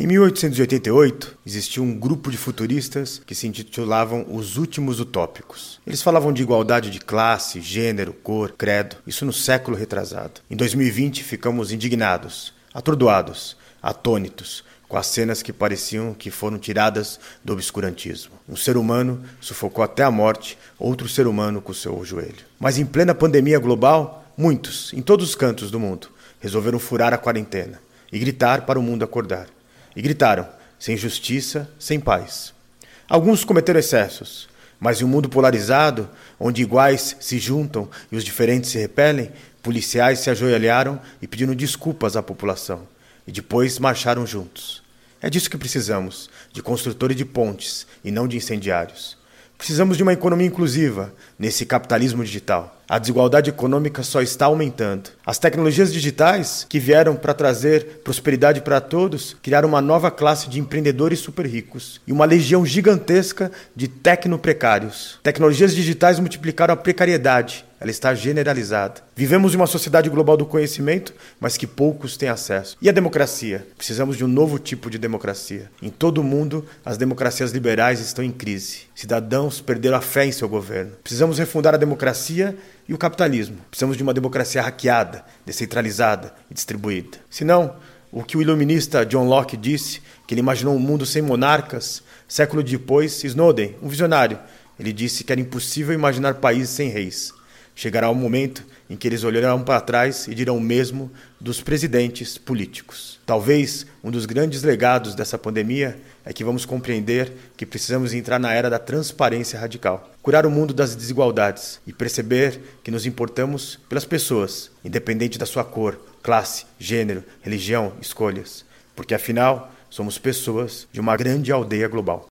Em 1888, existia um grupo de futuristas que se intitulavam os Últimos Utópicos. Eles falavam de igualdade de classe, gênero, cor, credo, isso no século retrasado. Em 2020, ficamos indignados, atordoados, atônitos, com as cenas que pareciam que foram tiradas do obscurantismo. Um ser humano sufocou até a morte outro ser humano com seu joelho. Mas em plena pandemia global, muitos, em todos os cantos do mundo, resolveram furar a quarentena e gritar para o mundo acordar. E gritaram: sem justiça, sem paz. Alguns cometeram excessos, mas em um mundo polarizado, onde iguais se juntam e os diferentes se repelem, policiais se ajoelharam e pediram desculpas à população, e depois marcharam juntos. É disso que precisamos, de construtores de pontes e não de incendiários. Precisamos de uma economia inclusiva nesse capitalismo digital. A desigualdade econômica só está aumentando. As tecnologias digitais, que vieram para trazer prosperidade para todos, criaram uma nova classe de empreendedores super ricos e uma legião gigantesca de tecnoprecários. Tecnologias digitais multiplicaram a precariedade ela está generalizada. Vivemos em uma sociedade global do conhecimento, mas que poucos têm acesso. E a democracia? Precisamos de um novo tipo de democracia. Em todo o mundo, as democracias liberais estão em crise. Cidadãos perderam a fé em seu governo. Precisamos refundar a democracia e o capitalismo. Precisamos de uma democracia hackeada, descentralizada e distribuída. Senão, o que o iluminista John Locke disse, que ele imaginou um mundo sem monarcas, século depois, Snowden, um visionário, ele disse que era impossível imaginar países sem reis. Chegará o um momento em que eles olharão para trás e dirão o mesmo dos presidentes políticos. Talvez um dos grandes legados dessa pandemia é que vamos compreender que precisamos entrar na era da transparência radical, curar o mundo das desigualdades e perceber que nos importamos pelas pessoas, independente da sua cor, classe, gênero, religião, escolhas, porque afinal somos pessoas de uma grande aldeia global.